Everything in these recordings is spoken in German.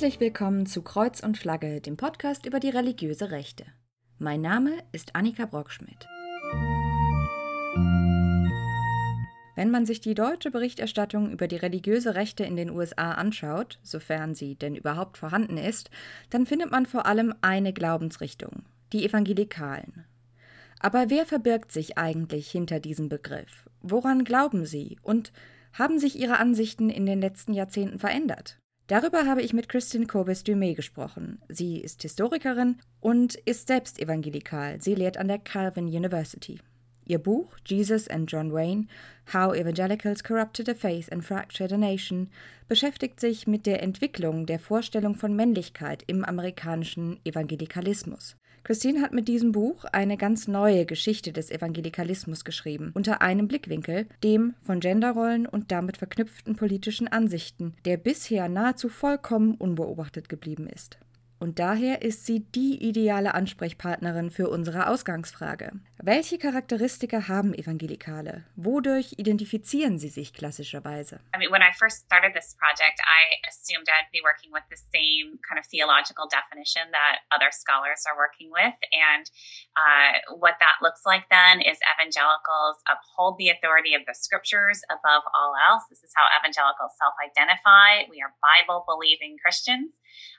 Herzlich willkommen zu Kreuz und Flagge, dem Podcast über die religiöse Rechte. Mein Name ist Annika Brockschmidt. Wenn man sich die deutsche Berichterstattung über die religiöse Rechte in den USA anschaut, sofern sie denn überhaupt vorhanden ist, dann findet man vor allem eine Glaubensrichtung, die Evangelikalen. Aber wer verbirgt sich eigentlich hinter diesem Begriff? Woran glauben sie? Und haben sich ihre Ansichten in den letzten Jahrzehnten verändert? Darüber habe ich mit Christine Corbis-Dumé gesprochen. Sie ist Historikerin und ist selbst evangelikal. Sie lehrt an der Calvin University. Ihr Buch Jesus and John Wayne How Evangelicals Corrupted a Faith and Fractured a Nation beschäftigt sich mit der Entwicklung der Vorstellung von Männlichkeit im amerikanischen Evangelikalismus. Christine hat mit diesem Buch eine ganz neue Geschichte des Evangelikalismus geschrieben, unter einem Blickwinkel, dem von Genderrollen und damit verknüpften politischen Ansichten, der bisher nahezu vollkommen unbeobachtet geblieben ist. Und daher ist sie die ideale Ansprechpartnerin für unsere Ausgangsfrage. Welche Charakteristika haben Evangelikale? Wodurch identifizieren sie sich klassischerweise? I mean, when I first started this project, I assumed I'd be working with the same kind of theological definition that other scholars are working with. And uh, what that looks like then is evangelicals uphold the authority of the scriptures above all else. This is how evangelicals self identify. We are Bible believing Christians.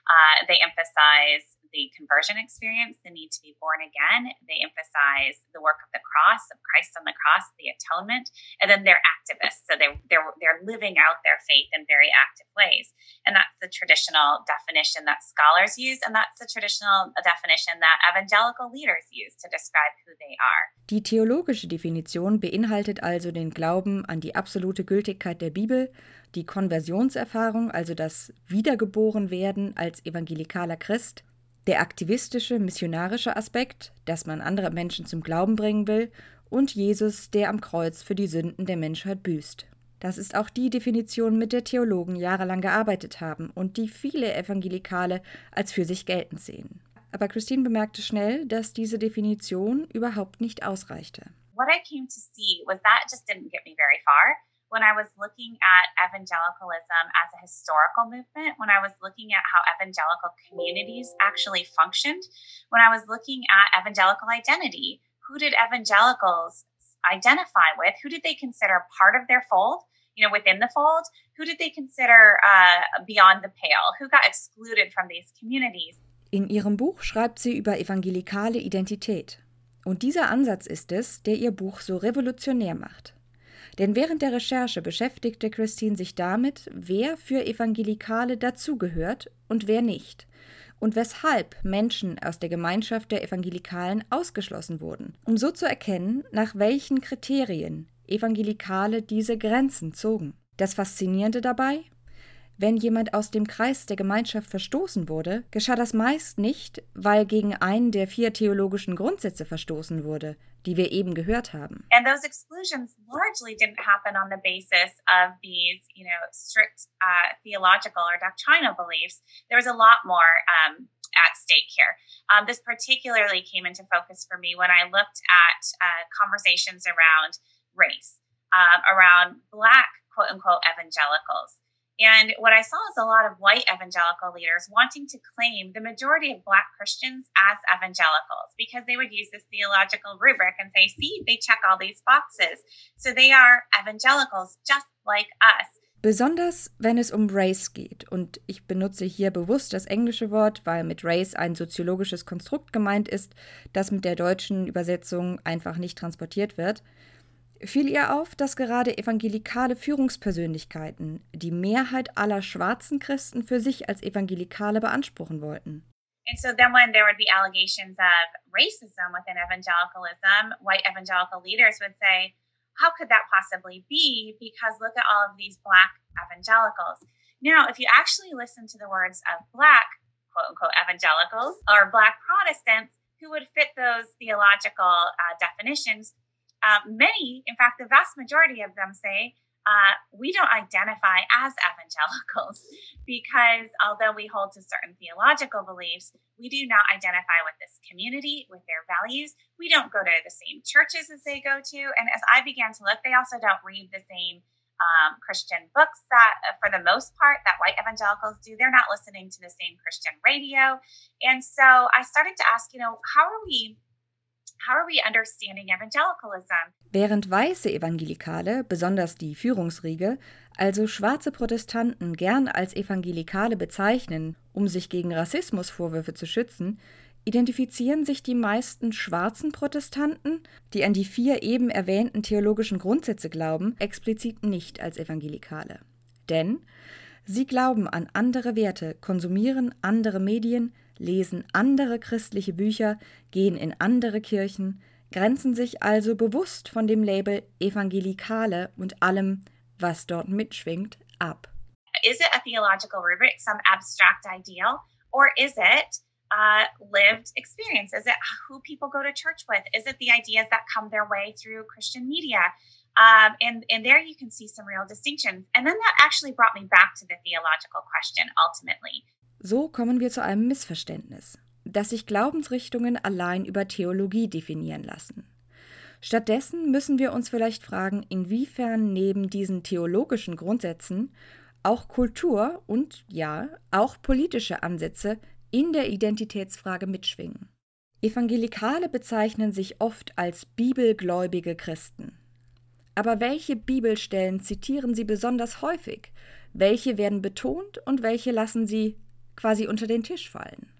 Uh, they emphasize the conversion experience, the need to be born again. They emphasize the work of the cross, of Christ on the cross, the atonement, and then they're activists. So they're they're they're living out their faith in very active ways, and that's the traditional definition that scholars use, and that's the traditional definition that evangelical leaders use to describe who they are. Die theologische Definition beinhaltet also den Glauben an die absolute Gültigkeit der Bibel die Konversionserfahrung, also das Wiedergeborenwerden als evangelikaler Christ, der aktivistische, missionarische Aspekt, dass man andere Menschen zum Glauben bringen will, und Jesus, der am Kreuz für die Sünden der Menschheit büßt. Das ist auch die Definition, mit der Theologen jahrelang gearbeitet haben und die viele Evangelikale als für sich geltend sehen. Aber Christine bemerkte schnell, dass diese Definition überhaupt nicht ausreichte. What I came to see was that just didn't get me very far. When I was looking at evangelicalism as a historical movement, when I was looking at how evangelical communities actually functioned, when I was looking at evangelical identity, who did evangelicals identify with? Who did they consider part of their fold? You know, within the fold, who did they consider uh, beyond the pale? Who got excluded from these communities? In ihrem Buch schreibt sie über evangelikale Identität. Und dieser Ansatz ist es, der ihr Buch so revolutionär macht. Denn während der Recherche beschäftigte Christine sich damit, wer für Evangelikale dazugehört und wer nicht und weshalb Menschen aus der Gemeinschaft der Evangelikalen ausgeschlossen wurden, um so zu erkennen, nach welchen Kriterien Evangelikale diese Grenzen zogen. Das Faszinierende dabei? Wenn jemand aus dem Kreis der Gemeinschaft verstoßen wurde, geschah das meist nicht, weil gegen einen der vier theologischen Grundsätze verstoßen wurde, die wir eben gehört haben. These, you know, strict uh, beliefs. There was a lot more um, at stake here. Um, this particularly came into focus for me when I looked at uh, conversations around race, um, around Black quote unquote evangelicals. And what I saw is a lot of white evangelical leaders wanting to claim the majority of Black Christians as evangelicals because they would use this theological rubric and say, see, they check all these boxes. So they are evangelicals just like us. Besonders wenn es um Race geht, und ich benutze hier bewusst das englische Wort, weil mit Race ein soziologisches Konstrukt gemeint ist, das mit der deutschen Übersetzung einfach nicht transportiert wird, fiel ihr auf, dass gerade evangelikale Führungspersönlichkeiten die Mehrheit aller schwarzen Christen für sich als Evangelikale beanspruchen wollten. And so then when there would be allegations of racism within evangelicalism, white evangelical leaders would say, how could that possibly be? Because look at all of these black evangelicals. Now, if you actually listen to the words of black, quote unquote, evangelicals or black Protestants who would fit those theological uh, definitions, Uh, many, in fact, the vast majority of them say, uh, we don't identify as evangelicals because although we hold to certain theological beliefs, we do not identify with this community, with their values. We don't go to the same churches as they go to. And as I began to look, they also don't read the same um, Christian books that, uh, for the most part, that white evangelicals do. They're not listening to the same Christian radio. And so I started to ask, you know, how are we Während weiße Evangelikale, besonders die Führungsriege, also schwarze Protestanten gern als Evangelikale bezeichnen, um sich gegen Rassismusvorwürfe zu schützen, identifizieren sich die meisten schwarzen Protestanten, die an die vier eben erwähnten theologischen Grundsätze glauben, explizit nicht als Evangelikale. Denn sie glauben an andere Werte, konsumieren andere Medien, lesen andere christliche Bücher, gehen in andere Kirchen, grenzen sich also bewusst von dem Label Evangelikale und allem, was dort mitschwingt, ab. Is it a theological rubric, some abstract ideal, or is it uh, lived experience? Is it who people go to church with? Is it the ideas that come their way through Christian media? Um, and, and there you can see some real distinctions. And then that actually brought me back to the theological question ultimately. So kommen wir zu einem Missverständnis, dass sich Glaubensrichtungen allein über Theologie definieren lassen. Stattdessen müssen wir uns vielleicht fragen, inwiefern neben diesen theologischen Grundsätzen auch Kultur und ja, auch politische Ansätze in der Identitätsfrage mitschwingen. Evangelikale bezeichnen sich oft als bibelgläubige Christen. Aber welche Bibelstellen zitieren sie besonders häufig? Welche werden betont und welche lassen sie quasi unter den Tisch fallen?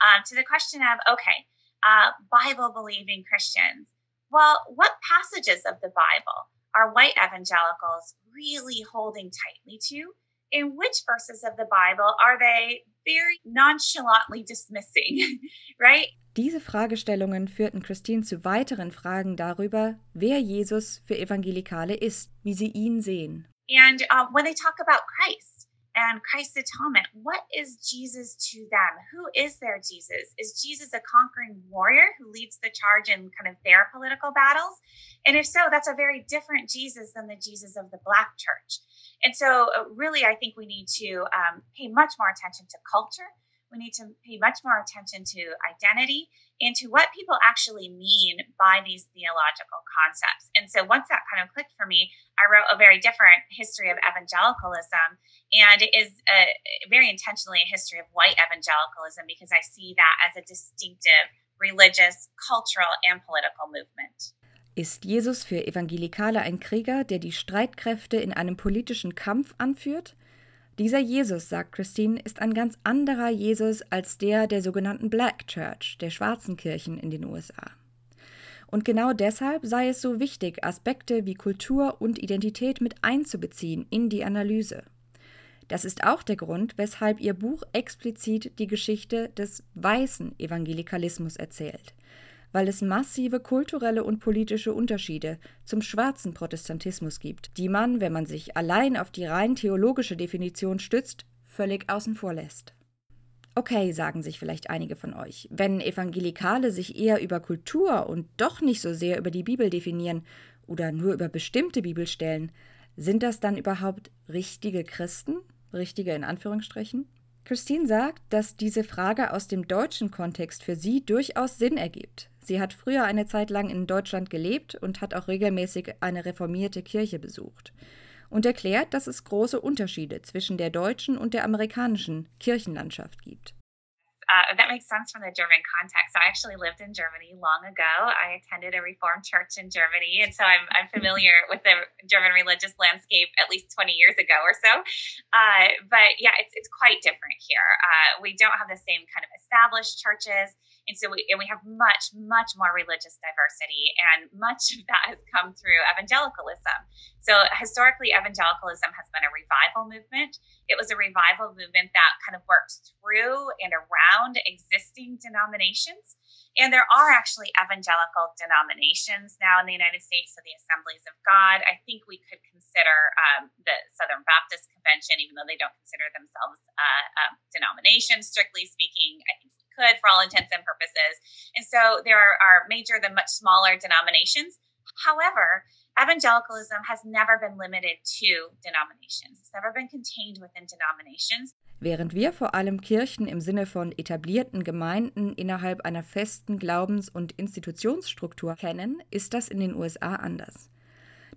Um, to the question of, okay, uh, Bible believing Christians. Well, what passages of the Bible are white evangelicals really holding tightly to? In which verses of the Bible are they very nonchalantly dismissing, right? Diese Fragestellungen führten Christine zu weiteren Fragen darüber, wer Jesus für Evangelikale ist, wie sie ihn sehen. And uh, when they talk about Christ, and atonement. What is Jesus to them? Who is their Jesus? Is Jesus a conquering warrior who leads the charge in kind of their political battles? And if so, that's a very different Jesus than the Jesus of the Black church. And so, uh, really, I think we need to um, pay much more attention to culture. We need to pay much more attention to identity and to what people actually mean by these theological concepts. And so once that kind of clicked for me, I wrote a very different history of evangelicalism. And it is a, very intentionally a history of white evangelicalism because I see that as a distinctive religious, cultural, and political movement. Ist Jesus für Evangelikale ein Krieger, der die Streitkräfte in einem politischen Kampf anführt? Dieser Jesus, sagt Christine, ist ein ganz anderer Jesus als der der sogenannten Black Church, der schwarzen Kirchen in den USA. Und genau deshalb sei es so wichtig, Aspekte wie Kultur und Identität mit einzubeziehen in die Analyse. Das ist auch der Grund, weshalb ihr Buch explizit die Geschichte des weißen Evangelikalismus erzählt weil es massive kulturelle und politische Unterschiede zum schwarzen Protestantismus gibt, die man, wenn man sich allein auf die rein theologische Definition stützt, völlig außen vor lässt. Okay, sagen sich vielleicht einige von euch, wenn Evangelikale sich eher über Kultur und doch nicht so sehr über die Bibel definieren oder nur über bestimmte Bibelstellen, sind das dann überhaupt richtige Christen? Richtige in Anführungsstrichen? Christine sagt, dass diese Frage aus dem deutschen Kontext für sie durchaus Sinn ergibt. Sie hat früher eine Zeit lang in Deutschland gelebt und hat auch regelmäßig eine reformierte Kirche besucht und erklärt, dass es große Unterschiede zwischen der deutschen und der amerikanischen Kirchenlandschaft gibt. Uh, that makes sense from the German context. I actually lived in Germany long ago. I attended a Reformed church in Germany, and so I'm, I'm familiar with the German religious landscape at least 20 years ago or so. Uh, but yeah, it's, it's quite different here. Uh, we don't have the same kind of established churches. And so we, and we have much, much more religious diversity, and much of that has come through evangelicalism. So historically, evangelicalism has been a revival movement. It was a revival movement that kind of worked through and around existing denominations. And there are actually evangelical denominations now in the United States, so the Assemblies of God. I think we could consider um, the Southern Baptist Convention, even though they don't consider themselves uh, um, denominations, strictly speaking. I think could for all intents and purposes. And so there are major than much smaller denominations. However, evangelicalism has never been limited to denominations. It's never been contained within denominations. Während wir vor allem Kirchen im Sinne von etablierten Gemeinden innerhalb einer festen Glaubens- und Institutionsstruktur kennen, ist das in den USA anders.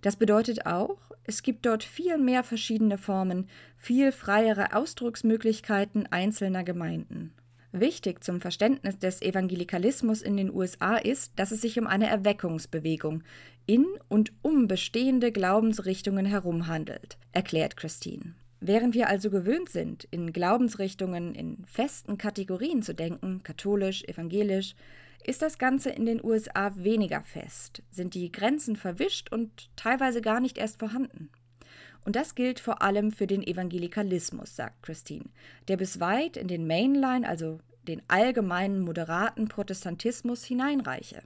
Das bedeutet auch, es gibt dort viel mehr verschiedene Formen, viel freiere Ausdrucksmöglichkeiten einzelner Gemeinden. Wichtig zum Verständnis des Evangelikalismus in den USA ist, dass es sich um eine Erweckungsbewegung in und um bestehende Glaubensrichtungen herum handelt, erklärt Christine. Während wir also gewöhnt sind, in Glaubensrichtungen in festen Kategorien zu denken, katholisch, evangelisch, ist das Ganze in den USA weniger fest, sind die Grenzen verwischt und teilweise gar nicht erst vorhanden. Und das gilt vor allem für den Evangelikalismus, sagt Christine, der bis weit in den Mainline, also den allgemeinen moderaten Protestantismus hineinreiche.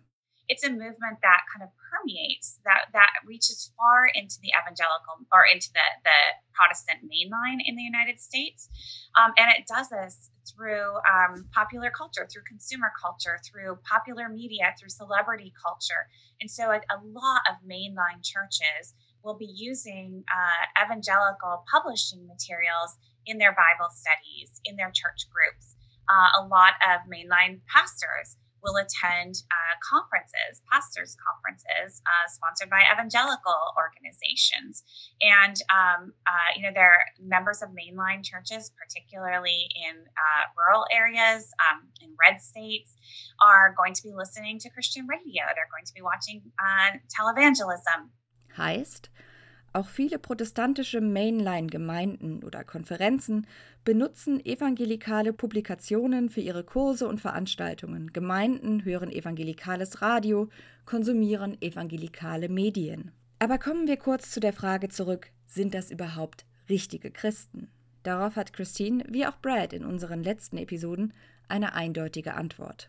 It's a movement that kind of permeates, that, that reaches far into the evangelical or into the, the Protestant mainline in the United States. Um, and it does this through um, popular culture, through consumer culture, through popular media, through celebrity culture. And so a, a lot of mainline churches will be using uh, evangelical publishing materials in their Bible studies, in their church groups. Uh, a lot of mainline pastors will attend uh, conferences, pastors' conferences, uh, sponsored by evangelical organizations. And, um, uh, you know, they're members of mainline churches, particularly in uh, rural areas, um, in red states, are going to be listening to Christian radio. They're going to be watching uh, televangelism. Heißt, Auch viele protestantische Mainline-Gemeinden oder Konferenzen benutzen evangelikale Publikationen für ihre Kurse und Veranstaltungen. Gemeinden hören evangelikales Radio, konsumieren evangelikale Medien. Aber kommen wir kurz zu der Frage zurück, sind das überhaupt richtige Christen? Darauf hat Christine, wie auch Brad in unseren letzten Episoden, eine eindeutige Antwort.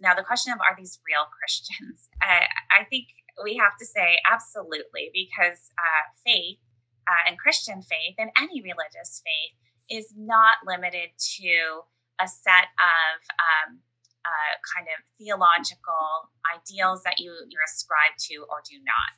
Now the question of are these real Christians? I, I think we have to say absolutely because uh, faith uh, and Christian faith and any religious faith is not limited to a set of um, uh, kind of theological ideals that you you ascribe to or do not.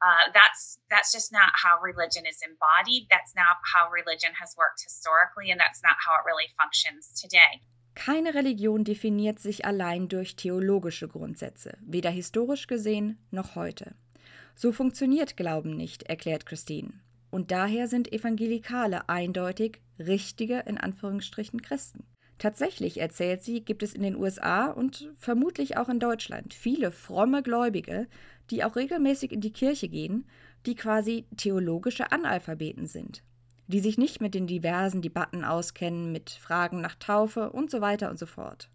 Uh, that's that's just not how religion is embodied. That's not how religion has worked historically, and that's not how it really functions today. Keine Religion definiert sich allein durch theologische Grundsätze, weder historisch gesehen noch heute. So funktioniert Glauben nicht, erklärt Christine. Und daher sind Evangelikale eindeutig richtige, in Anführungsstrichen, Christen. Tatsächlich, erzählt sie, gibt es in den USA und vermutlich auch in Deutschland viele fromme Gläubige, die auch regelmäßig in die Kirche gehen, die quasi theologische Analphabeten sind die sich nicht mit den diversen Debatten auskennen, mit Fragen nach Taufe und so weiter und so fort.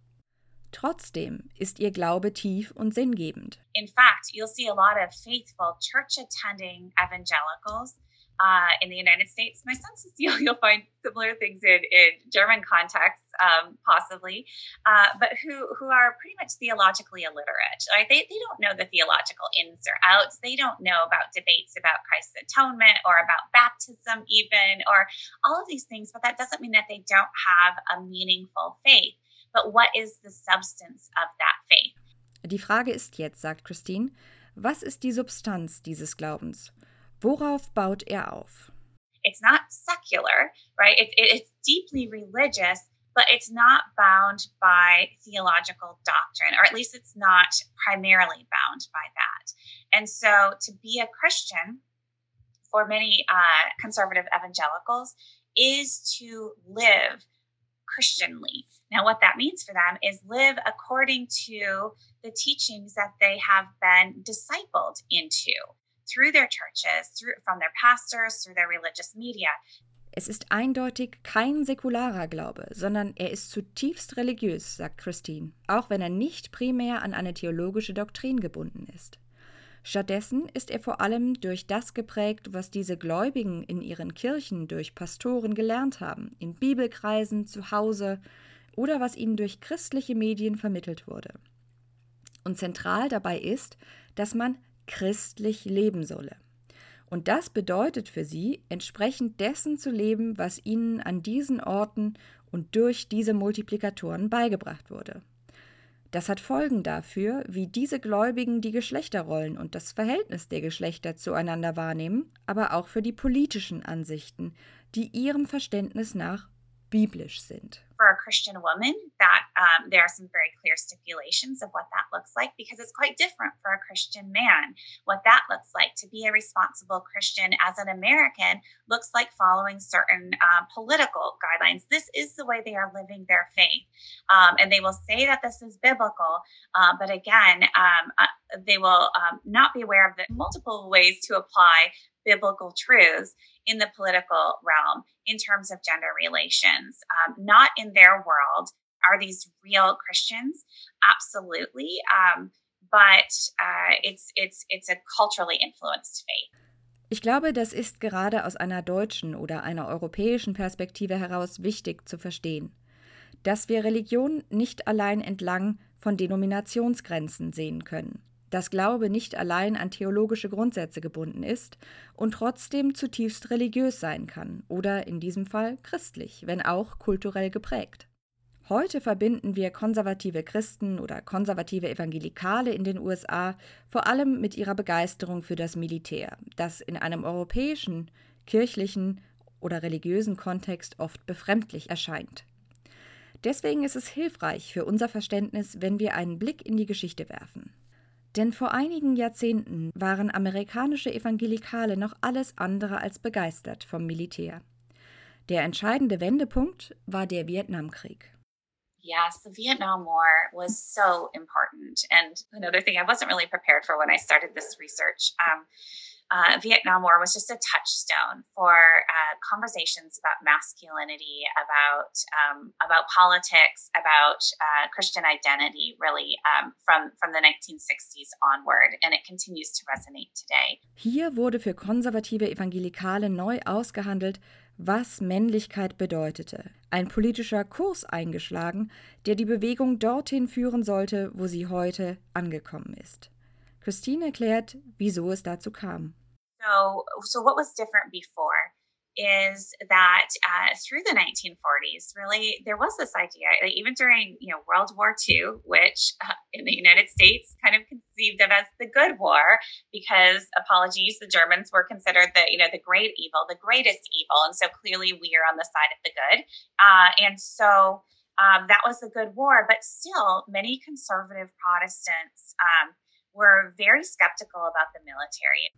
Trotzdem ist ihr Glaube tief und sinngebend. In fact, you'll see a lot of faithful church attending evangelicals uh, in the United States. My is you'll, you'll find similar things in, in German contexts, um, possibly, uh, but who, who are pretty much theologically illiterate. Right? They, they don't know the theological ins or outs. They don't know about debates about Christ's atonement or about baptism, even, or all of these things. But that doesn't mean that they don't have a meaningful faith. But what is the substance of that faith? Die Frage ist jetzt, sagt Christine, was ist die Substanz dieses Glaubens? Worauf baut er auf? It's not secular, right? It, it, it's deeply religious, but it's not bound by theological doctrine, or at least it's not primarily bound by that. And so to be a Christian for many uh, conservative evangelicals is to live Christianly. Now, what that means for them is live according to the teachings that they have been discipled into. Through their churches, through, from their pastors, through their religious media. Es ist eindeutig kein säkularer Glaube, sondern er ist zutiefst religiös, sagt Christine, auch wenn er nicht primär an eine theologische Doktrin gebunden ist. Stattdessen ist er vor allem durch das geprägt, was diese Gläubigen in ihren Kirchen durch Pastoren gelernt haben, in Bibelkreisen, zu Hause oder was ihnen durch christliche Medien vermittelt wurde. Und zentral dabei ist, dass man christlich leben solle. Und das bedeutet für sie, entsprechend dessen zu leben, was ihnen an diesen Orten und durch diese Multiplikatoren beigebracht wurde. Das hat Folgen dafür, wie diese Gläubigen die Geschlechterrollen und das Verhältnis der Geschlechter zueinander wahrnehmen, aber auch für die politischen Ansichten, die ihrem Verständnis nach biblisch sind. for a Christian woman, that um, there are some very clear stipulations of what that looks like because it's quite different for a Christian man. What that looks like to be a responsible Christian as an American looks like following certain uh, political guidelines. This is the way they are living their faith. Um, and they will say that this is biblical, uh, but again, um, uh, they will um, not be aware of the multiple ways to apply biblical truths in the political realm in terms of gender relations, um, not in their world. Are these real Christians? Absolutely. Um, but uh, it's, it's, it's a culturally influenced faith. Ich glaube, das ist gerade aus einer deutschen oder einer europäischen Perspektive heraus wichtig zu verstehen, dass wir Religion nicht allein entlang von Denominationsgrenzen sehen können dass Glaube nicht allein an theologische Grundsätze gebunden ist und trotzdem zutiefst religiös sein kann oder in diesem Fall christlich, wenn auch kulturell geprägt. Heute verbinden wir konservative Christen oder konservative Evangelikale in den USA vor allem mit ihrer Begeisterung für das Militär, das in einem europäischen, kirchlichen oder religiösen Kontext oft befremdlich erscheint. Deswegen ist es hilfreich für unser Verständnis, wenn wir einen Blick in die Geschichte werfen. Denn vor einigen Jahrzehnten waren amerikanische Evangelikale noch alles andere als begeistert vom Militär. Der entscheidende Wendepunkt war der Vietnamkrieg. Yes, the Vietnam War was so important. And another thing I wasn't really prepared for when I started this research. Um, uh, Vietnam War was just a touchstone for uh, conversations about masculinity, about um, about politics, about uh, Christian identity, really um, from from the 1960s onward, and it continues to resonate today. Hier wurde für konservative Evangelikale neu ausgehandelt, was Männlichkeit bedeutete. Ein politischer Kurs eingeschlagen, der die Bewegung dorthin führen sollte, wo sie heute angekommen ist. Christine erklärt, wieso es dazu kam. So, so what was different before is that uh, through the 1940s, really, there was this idea, even during you know World War II, which uh, in the United States kind of conceived of as the good war, because apologies, the Germans were considered the you know the great evil, the greatest evil, and so clearly we are on the side of the good, uh, and so. Um, that was the good war, but still, many conservative Protestants um, were very skeptical about the military.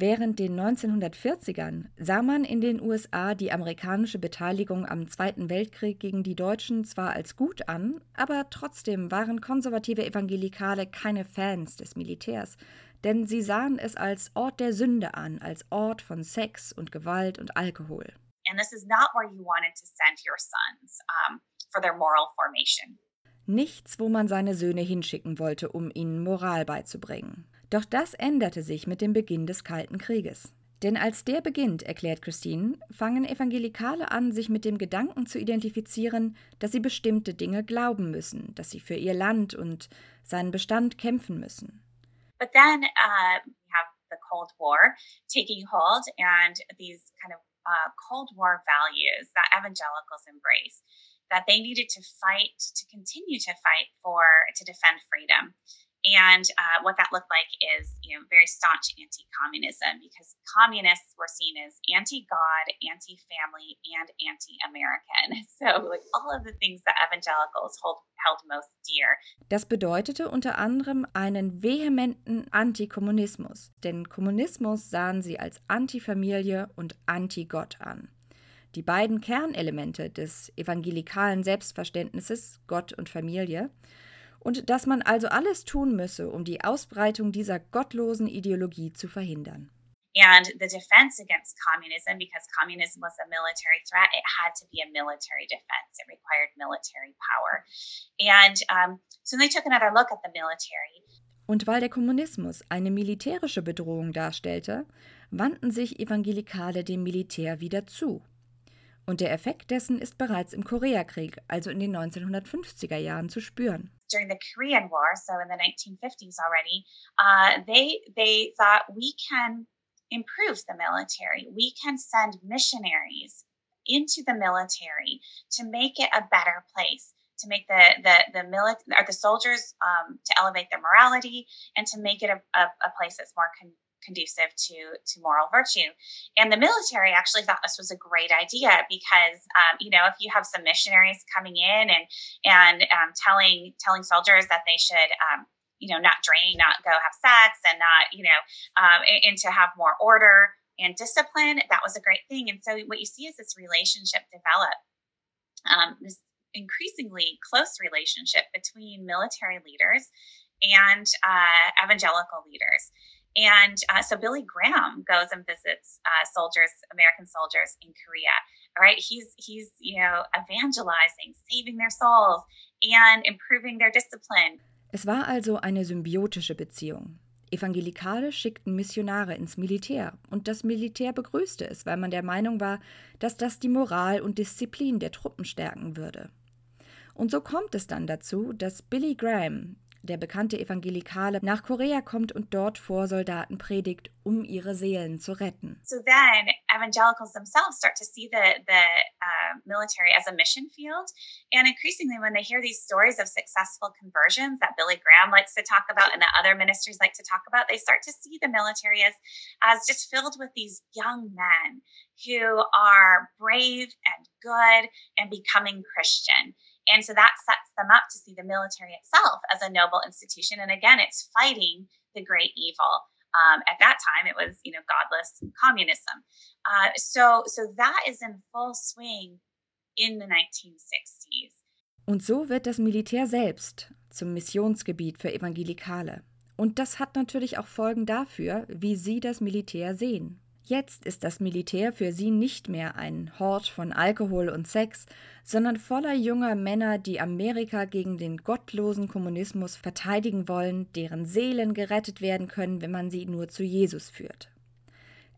Während den 1940ern sah man in den USA die amerikanische Beteiligung am Zweiten Weltkrieg gegen die Deutschen zwar als gut an, aber trotzdem waren konservative Evangelikale keine Fans des Militärs, denn sie sahen es als Ort der Sünde an, als Ort von Sex und Gewalt und Alkohol. And this is not where you wanted to send your sons um, for their moral formation. Nichts, wo man seine Söhne hinschicken wollte, um ihnen Moral beizubringen. Doch das änderte sich mit dem Beginn des Kalten Krieges. Denn als der beginnt, erklärt Christine, fangen Evangelikale an, sich mit dem Gedanken zu identifizieren, dass sie bestimmte Dinge glauben müssen, dass sie für ihr Land und seinen Bestand kämpfen müssen. But then uh, we have the Cold War taking hold and these kind of uh, Cold War values that evangelicals embrace, that they needed to fight, to continue to fight for, to defend freedom. And uh, what that looked like is, you know, very staunch anti-communism because communists were seen as anti-God, anti-family, and anti-American. So, like all of the things that evangelicals hold, held most dear. Das bedeutete unter anderem einen vehementen Antikommunismus, denn Kommunismus sahen sie als Antifamilie und Anti-Gott an. Die beiden Kernelemente des evangelikalen Selbstverständnisses, Gott und Familie, und dass man also alles tun müsse, um die Ausbreitung dieser gottlosen Ideologie zu verhindern. And the defense against communism, because communism was a military threat, it had to be a military defense. It required military power. And um, so they took another look at the military. Und weil der Kommunismus eine militärische Bedrohung darstellte, wandten sich Evangelikale dem Militär wieder zu. Und der Effekt dessen ist bereits im Koreakrieg, also in den 1950er Jahren, zu spüren. During the Korean War, so in the 1950s already, uh, they they thought we can improve the military. We can send missionaries into the military to make it a better place to make the the the military or the soldiers um, to elevate their morality and to make it a, a, a place that's more con- conducive to to moral virtue. And the military actually thought this was a great idea because um, you know if you have some missionaries coming in and and um, telling telling soldiers that they should um, you know not drink, not go have sex, and not you know um, and, and to have more order and discipline, that was a great thing. And so what you see is this relationship develop. Um, this increasingly close relationship between military leaders and uh, evangelical leaders. And uh, so Billy Graham goes and visits uh, soldiers, American soldiers in Korea. All right, he's he's you know evangelizing, saving their souls, and improving their discipline. Es war also eine symbiotische Beziehung. Evangelikale schickten Missionare ins Militär und das Militär begrüßte es, weil man der Meinung war, dass das die Moral und Disziplin der Truppen stärken würde. Und so kommt es dann dazu, dass Billy Graham, der bekannte Evangelikale, nach Korea kommt und dort vor Soldaten predigt, um ihre Seelen zu retten. So then evangelicals themselves start to see the, the uh, military as a mission field. And increasingly, when they hear these stories of successful conversions that Billy Graham likes to talk about and that other ministers like to talk about, they start to see the military as, as just filled with these young men who are brave and good and becoming Christian. And so that sets them up to see the military itself as a noble institution. And again, it's fighting the great evil. Um, at that time, it was you know godless communism. Uh, so so that is in full swing in the 1960s. Und so wird das Militär selbst zum Missionsgebiet für Evangelikale. Und das hat natürlich auch Folgen dafür, wie sie das Militär sehen. Jetzt ist das Militär für sie nicht mehr ein Hort von Alkohol und Sex, sondern voller junger Männer, die Amerika gegen den gottlosen Kommunismus verteidigen wollen, deren Seelen gerettet werden können, wenn man sie nur zu Jesus führt.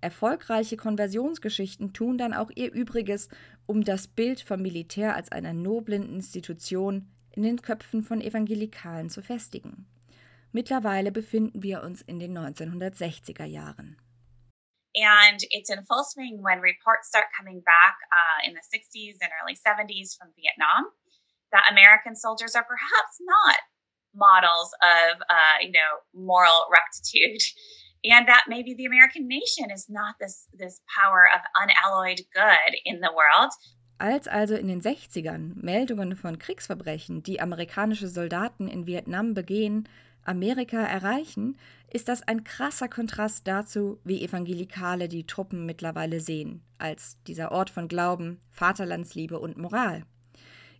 Erfolgreiche Konversionsgeschichten tun dann auch ihr Übriges, um das Bild vom Militär als einer noblen Institution in den Köpfen von Evangelikalen zu festigen. Mittlerweile befinden wir uns in den 1960er Jahren. And it's in full swing when reports start coming back uh, in the 60s and early 70s from Vietnam that American soldiers are perhaps not models of, uh, you know, moral rectitude. And that maybe the American nation is not this, this power of unalloyed good in the world. Als also in den 60ern Meldungen von Kriegsverbrechen, die amerikanische Soldaten in Vietnam begehen, Amerika erreichen, ist das ein krasser Kontrast dazu, wie Evangelikale die Truppen mittlerweile sehen, als dieser Ort von Glauben, Vaterlandsliebe und Moral.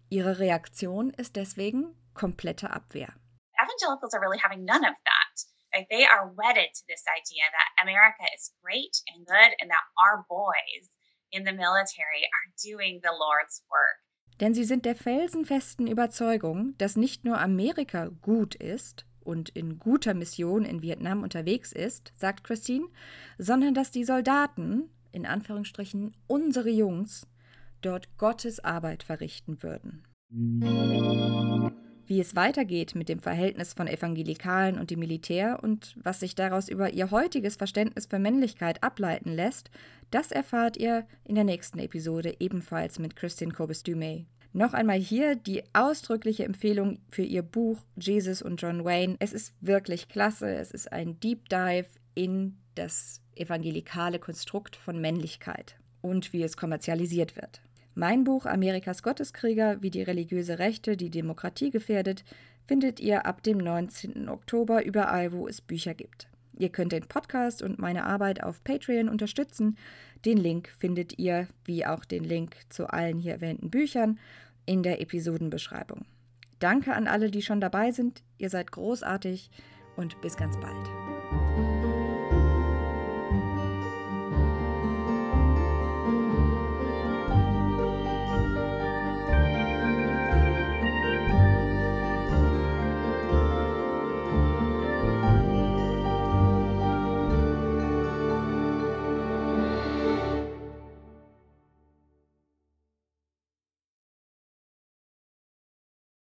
Ihre Reaktion ist deswegen komplette Abwehr. Evangelicals are really having none of that. Like they are wedded to this idea that America is great and good and that our boys in the military are doing the Lord's work. Denn sie sind der felsenfesten Überzeugung, dass nicht nur Amerika gut ist, und in guter Mission in Vietnam unterwegs ist, sagt Christine, sondern dass die Soldaten, in Anführungsstrichen unsere Jungs, dort Gottes Arbeit verrichten würden. Wie es weitergeht mit dem Verhältnis von Evangelikalen und dem Militär und was sich daraus über ihr heutiges Verständnis für Männlichkeit ableiten lässt, das erfahrt ihr in der nächsten Episode ebenfalls mit Christine Corbis-Dumay. Noch einmal hier die ausdrückliche Empfehlung für ihr Buch Jesus und John Wayne. Es ist wirklich klasse. Es ist ein Deep Dive in das evangelikale Konstrukt von Männlichkeit und wie es kommerzialisiert wird. Mein Buch Amerikas Gotteskrieger, wie die religiöse Rechte die Demokratie gefährdet, findet ihr ab dem 19. Oktober überall, wo es Bücher gibt. Ihr könnt den Podcast und meine Arbeit auf Patreon unterstützen. Den Link findet ihr, wie auch den Link zu allen hier erwähnten Büchern, in der Episodenbeschreibung. Danke an alle, die schon dabei sind. Ihr seid großartig und bis ganz bald.